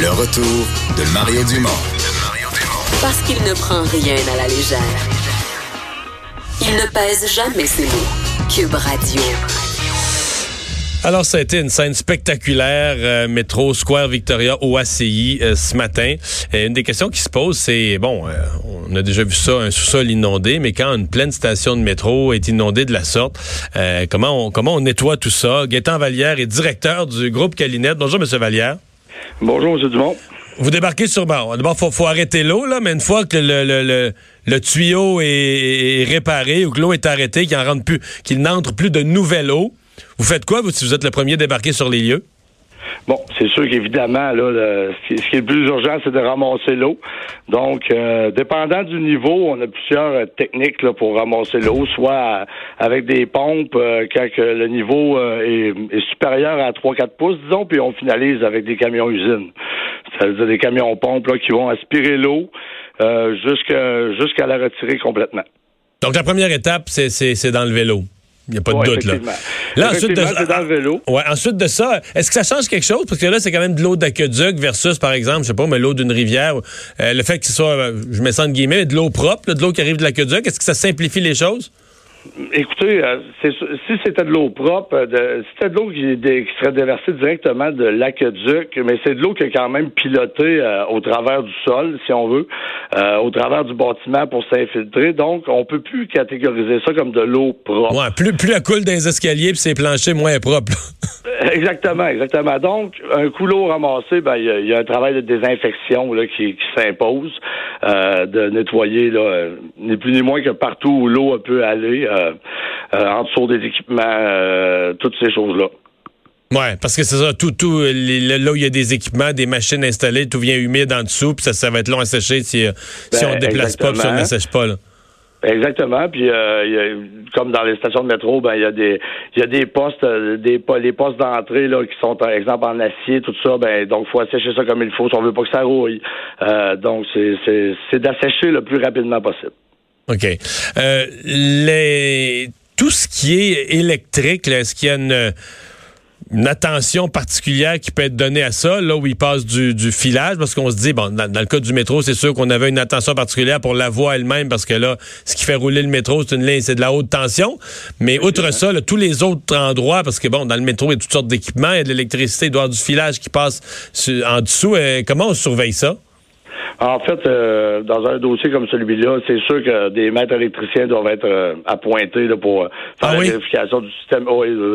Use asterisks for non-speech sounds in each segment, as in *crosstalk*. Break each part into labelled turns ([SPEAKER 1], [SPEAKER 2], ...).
[SPEAKER 1] Le retour de Mario Dumont.
[SPEAKER 2] Parce qu'il ne prend rien à la légère. Il ne pèse jamais ses mots. Cube Radio.
[SPEAKER 3] Alors, ça a été une scène spectaculaire, euh, métro Square Victoria au ACI euh, ce matin. Et une des questions qui se posent, c'est, bon, euh, on a déjà vu ça, un sous-sol inondé, mais quand une pleine station de métro est inondée de la sorte, comment, on, comment on nettoie tout ça? Gaétan Vallière est directeur du groupe Calinette. Bonjour, M. Vallière.
[SPEAKER 4] Bonjour, M. Dumont.
[SPEAKER 3] Vous débarquez sur bon, D'abord, il faut, arrêter l'eau, là, mais une fois que le, tuyau est, réparé ou que l'eau est arrêtée, qu'il n'entre plus de nouvelle eau, vous faites quoi, vous, si vous êtes le premier débarqué sur les lieux?
[SPEAKER 4] Bon, c'est sûr qu'évidemment, là, ce, qui, est le plus urgent, c'est de ramasser l'eau. Donc, euh, dépendant du niveau, on a plusieurs euh, techniques là, pour ramasser l'eau, soit avec des pompes euh, quand le niveau est, supérieur à 3-4 pouces, disons, puis on finalise avec des camions usines. C'est-à-dire des camions pompes là, qui vont aspirer l'eau jusqu'à la retirer complètement.
[SPEAKER 3] Donc, la première étape, c'est d'enlever l'eau. Il n'y a pas de doute, là.
[SPEAKER 4] Là, ensuite de, dans le vélo.
[SPEAKER 3] Ouais, ensuite de ça, est-ce que ça change quelque chose? Parce que là, c'est quand même de l'eau d'aqueduc versus, par exemple, je sais pas, mais l'eau d'une rivière. Euh, le fait que ce soit, euh, je mets ça entre guillemets, de l'eau propre, de l'eau qui arrive de l'aqueduc, est-ce que ça simplifie les choses?
[SPEAKER 4] Écoutez, euh, si c'était de l'eau propre, euh, de, si c'était de l'eau qui, serait déversée directement de l'aqueduc, mais c'est de l'eau qui est quand même pilotée euh, au travers du sol, si on veut, au travers du bâtiment pour s'infiltrer. Donc, on peut plus catégoriser ça comme de l'eau propre.
[SPEAKER 3] Ouais, plus, plus elle coule dans les escaliers puis ses planchers moins propres.
[SPEAKER 4] exactement, exactement. Donc, un couloir ramassé, ben il y, a un travail de désinfection là, qui, s'impose, de nettoyer là, ni plus ni moins que partout où l'eau peut aller euh, euh, en dessous des équipements, euh, toutes ces choses-là.
[SPEAKER 3] Oui, parce que c'est ça, tout, tout, là où il y a des équipements, des machines installées, tout vient humide en dessut, puis ça, ça va être long à sécher si, si on ne ben, déplace pas, puis si on ne sèche pas. Là.
[SPEAKER 4] Exactement. Puis comme dans les stations de métro, ben il y a des il y a des postes, des les postes d'entrée là qui sont par exemple en acier, tout ça. Ben donc faut assécher ça comme il faut si on veut pas que ça rouille. donc c'est c'est d'assécher le plus rapidement possible.
[SPEAKER 3] OK. Euh, les, tout ce qui est électrique, est-ce qu'il y a une, attention particulière qui peut être donnée à ça, là où il passe du, filage, parce qu'on se dit, bon, dans, le cas du métro, c'est sûr qu'on avait une attention particulière pour la voie elle-même, parce que là, ce qui fait rouler le métro, c'est une ligne, c'est de la haute tension. Mais outre ça, tous les autres endroits, parce que bon, dans le métro, il y a toutes sortes d'équipements, il y a de l'électricité, il doit y avoir du filage qui passe en dessous. Euh, comment on surveille ça?
[SPEAKER 4] En fait, euh, dans un dossier comme celui-là, c'est sûr que des maîtres électriciens doivent être euh, appointés pour faire ah la vérification du système,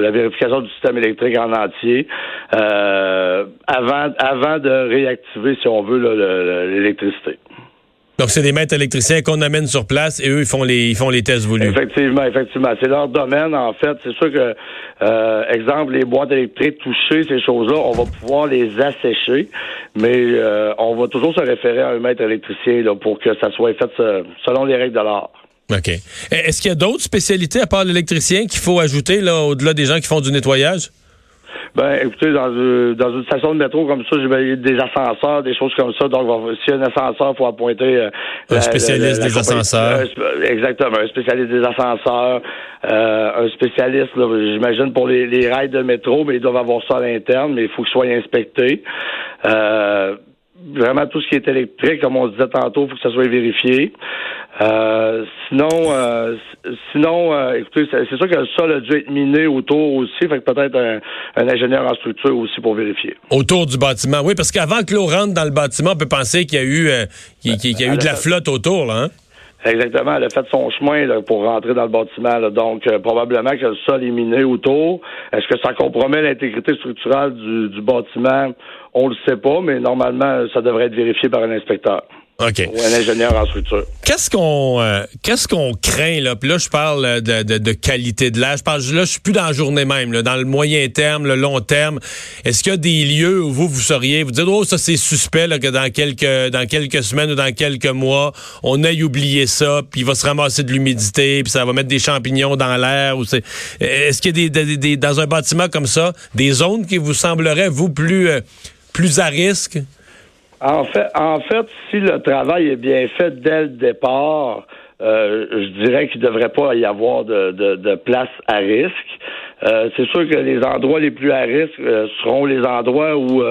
[SPEAKER 4] la vérification du système électrique en entier euh, avant, avant de réactiver, si on veut, l'électricité.
[SPEAKER 3] Donc, c'est des maîtres électriciens qu'on amène sur place et eux, ils font les, ils font les tests voulus.
[SPEAKER 4] Effectivement, effectivement. C'est leur domaine, en fait. C'est sûr que, euh, exemple, les boîtes électriques touchées, ces choses-là, on va pouvoir les assécher, mais euh, on va toujours se référer à un maître électricien là, pour que ça soit fait selon les règles de l'art.
[SPEAKER 3] OK. Est-ce qu'il y a d'autres spécialités à part l'électricien qu'il faut ajouter là, au-delà des gens qui font du nettoyage?
[SPEAKER 4] Ben, écoutez, dans, euh, dans une station de métro comme ça, j'ai des ascenseurs, des choses comme ça. Donc, s'il y a un ascenseur, il faut appointer...
[SPEAKER 3] Euh, un spécialiste des ascenseurs.
[SPEAKER 4] exactement, un spécialiste des ascenseurs, euh, un spécialiste, j'imagine, pour les, les rails de métro, mais ils doivent avoir ça à l'interne, mais il faut qu'ils soient inspectés. Euh, vraiment tout ce qui est électrique, comme on disait tantôt, il faut que ça soit vérifié. Euh, sinon, euh, sinon, euh, écoutez, c'est sûr que le sol a dû être miné autour aussi, fait que peut-être un, ingénieur en structure aussi pour vérifier.
[SPEAKER 3] Autour du bâtiment, oui, parce qu'avant que l'eau rentre dans le bâtiment, on peut penser qu'il y a eu, qu'il y a eu de la flotte autour, là. Hein?
[SPEAKER 4] Exactement. Elle a fait son chemin pour rentrer dans le bâtiment. Donc, probablement que le sol est miné autour. Est-ce que ça compromet l'intégrité structurelle du, du bâtiment? On le sait pas, mais normalement, ça devrait être vérifié par un inspecteur.
[SPEAKER 3] OK.
[SPEAKER 4] ou un ingénieur en structure.
[SPEAKER 3] Qu'est-ce qu'on euh, qu'est-ce qu'on craint là? Puis là je parle de, de, de qualité de l'air. Je parle là je suis plus dans la journée même là, dans le moyen terme, le long terme. Est-ce qu'il y a des lieux où vous vous seriez vous dites oh ça c'est suspect là, que dans quelques dans quelques semaines ou dans quelques mois on aille oublier ça puis il va se ramasser de l'humidité puis ça va mettre des champignons dans l'air ou c'est est-ce qu'il y a des, des, des, dans un bâtiment comme ça des zones qui vous sembleraient vous plus euh, plus à risque?
[SPEAKER 4] En fait, en fait, si le travail est bien fait dès le départ, euh, je dirais qu'il ne devrait pas y avoir de, de, de place à risque. Euh, c'est sûr que les endroits les plus à risque euh, seront les endroits où,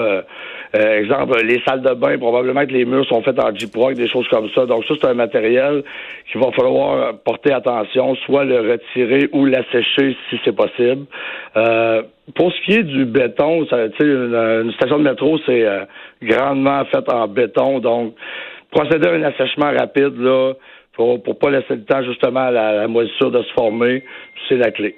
[SPEAKER 4] euh, exemple, les salles de bain, probablement que les murs sont faits en J-Proc, des choses comme ça. Donc ça, c'est un matériel qu'il va falloir porter attention, soit le retirer ou l'assécher si c'est possible. Euh, pour ce qui est du béton, ça, une, une station de métro, c'est euh, grandement faite en béton, donc procéder à un assèchement rapide là, pour, pour pas laisser le temps justement à la, la moisissure de se former, c'est la clé.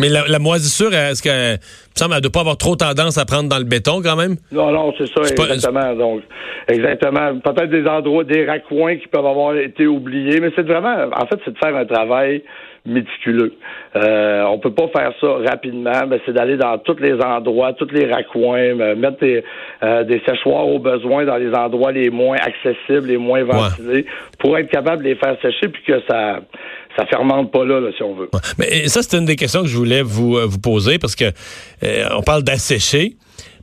[SPEAKER 3] Mais la, la moisissure, est-ce que, il me semble, elle doit pas avoir trop tendance à prendre dans le béton quand même?
[SPEAKER 4] Non, non, c'est ça,
[SPEAKER 3] C'est pas-
[SPEAKER 4] exactement. Donc, exactement. Peut-être des endroits, des raccoins qui peuvent avoir été oubliés, mais c'est vraiment, en fait, c'est de faire un travail méticuleux. Euh, on peut pas faire ça rapidement, mais c'est d'aller dans tous les endroits, tous les raccoins, euh, mettre des, euh, des séchoirs au besoin dans les endroits les moins accessibles, les moins ventilés, pour être capable de les faire sécher puis que ça ça fermente pas là, là, si on veut.
[SPEAKER 3] Ouais. Mais ça, c'est une des questions que je voulais vous, euh, vous poser parce que euh, on parle d'assécher.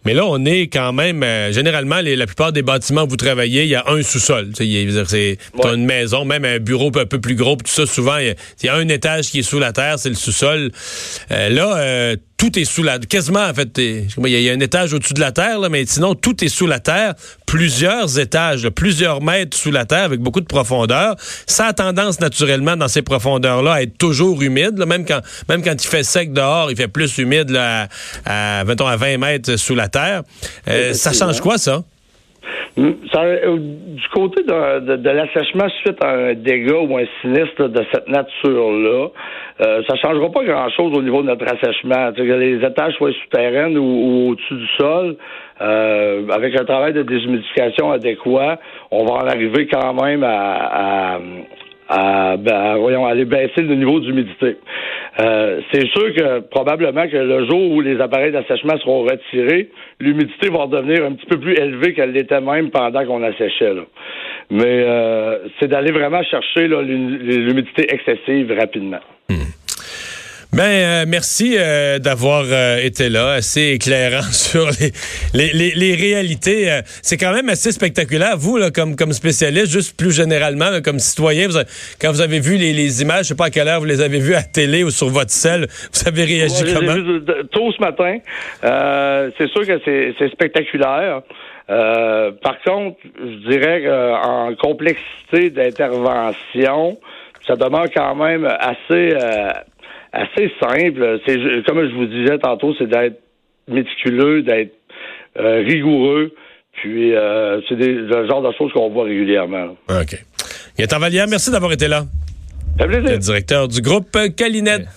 [SPEAKER 3] Mais là, on est quand même, euh, généralement, les- la plupart des bâtiments où vous travaillez, il y a un sous-sol. C'est
[SPEAKER 4] Ouais.
[SPEAKER 3] une maison, même un bureau un peu plus gros, tout ça, souvent, il y a- il y, a un étage qui est sous la terre, c'est le sous-sol. Euh, là, tout est sous la... Quasiment, en fait, il y, a- il y a un étage au-dessus de la terre, là, mais sinon, tout est sous la terre. Plusieurs étages, là, plusieurs mètres sous la terre, avec beaucoup de profondeur. Ça a tendance, naturellement, dans ces profondeurs-là, à être toujours humide. là, même, quand, même quand il fait sec dehors, il fait plus humide là, à, à, mettons, à 20 mètres sous la terre. Euh, ça change quoi, ça?
[SPEAKER 4] Mm, euh, du côté de, de, de l'assèchement suite à un dégât ou un sinistre de cette nature-là, euh, ça changera pas grand-chose au niveau de notre assèchement. Que les étages soient souterrains ou, ou au-dessus du sol, euh, avec un travail de déshumidification adéquat, on va en arriver quand même à, à à, ben, voyons, aller baisser le niveau d'humidité. Euh, c'est sûr que probablement que le jour où les appareils d'assèchement seront retirés, l'humidité va devenir un petit peu plus élevée qu'elle l'était même pendant qu'on asséchait. Là. Mais euh, c'est d'aller vraiment chercher l'humidité excessive rapidement.
[SPEAKER 3] Ben, euh, merci euh, d'avoir euh, été là, assez éclairant *laughs* sur les, les, les, les réalités. Euh, c'est quand même assez spectaculaire. Vous, là, comme, comme spécialiste, juste plus généralement, là, comme citoyen, vous quand vous avez vu les, les images, je sais pas à quelle heure vous les avez vues à télé ou sur votre selle, *laughs* vous avez réagi
[SPEAKER 4] Ouais,
[SPEAKER 3] comment?
[SPEAKER 4] de- tôt ce matin. Euh, c'est sûr que c'est c'est spectaculaire. Euh, par contre, je dirais qu'en complexité d'intervention, ça demeure quand même assez euh, assez simple. C'est comme je vous disais tantôt, c'est d'être méticuleux, d'être euh, rigoureux. Puis euh, c'est le genre de choses qu'on voit régulièrement.
[SPEAKER 3] OK. Gaëtan Vallière, merci d'avoir été là. Le directeur du groupe Calinette.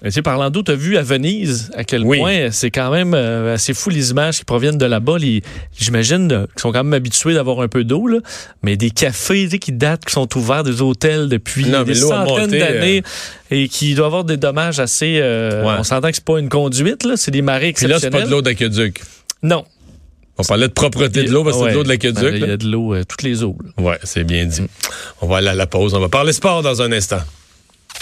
[SPEAKER 5] Mais tu sais, parlant d'eau, tu as vu à Venise à quel
[SPEAKER 3] Oui.
[SPEAKER 5] point c'est quand même euh, assez fou les images qui proviennent de là-bas. J'imagine euh, qu'ils sont quand même habitués d'avoir un peu d'eau, mais des cafés tu sais, qui datent, qui sont ouverts, des hôtels depuis
[SPEAKER 3] Non,
[SPEAKER 5] des centaines d'années et qui doivent avoir des dommages assez... euh,
[SPEAKER 3] Ouais.
[SPEAKER 5] On s'entend que c'est pas une conduite, là, c'est des marées
[SPEAKER 3] Puis là, c'est
[SPEAKER 5] exceptionnelles.
[SPEAKER 3] pas de l'eau d'aqueduc.
[SPEAKER 5] Non.
[SPEAKER 3] On parlait de propreté de l'eau, parce que c'est de l'eau de l'aqueduc.
[SPEAKER 5] Ben, Il y a de l'eau, euh, toutes les eaux. là.
[SPEAKER 3] Ouais, c'est bien dit. On va aller à la pause. On va parler sport dans un instant.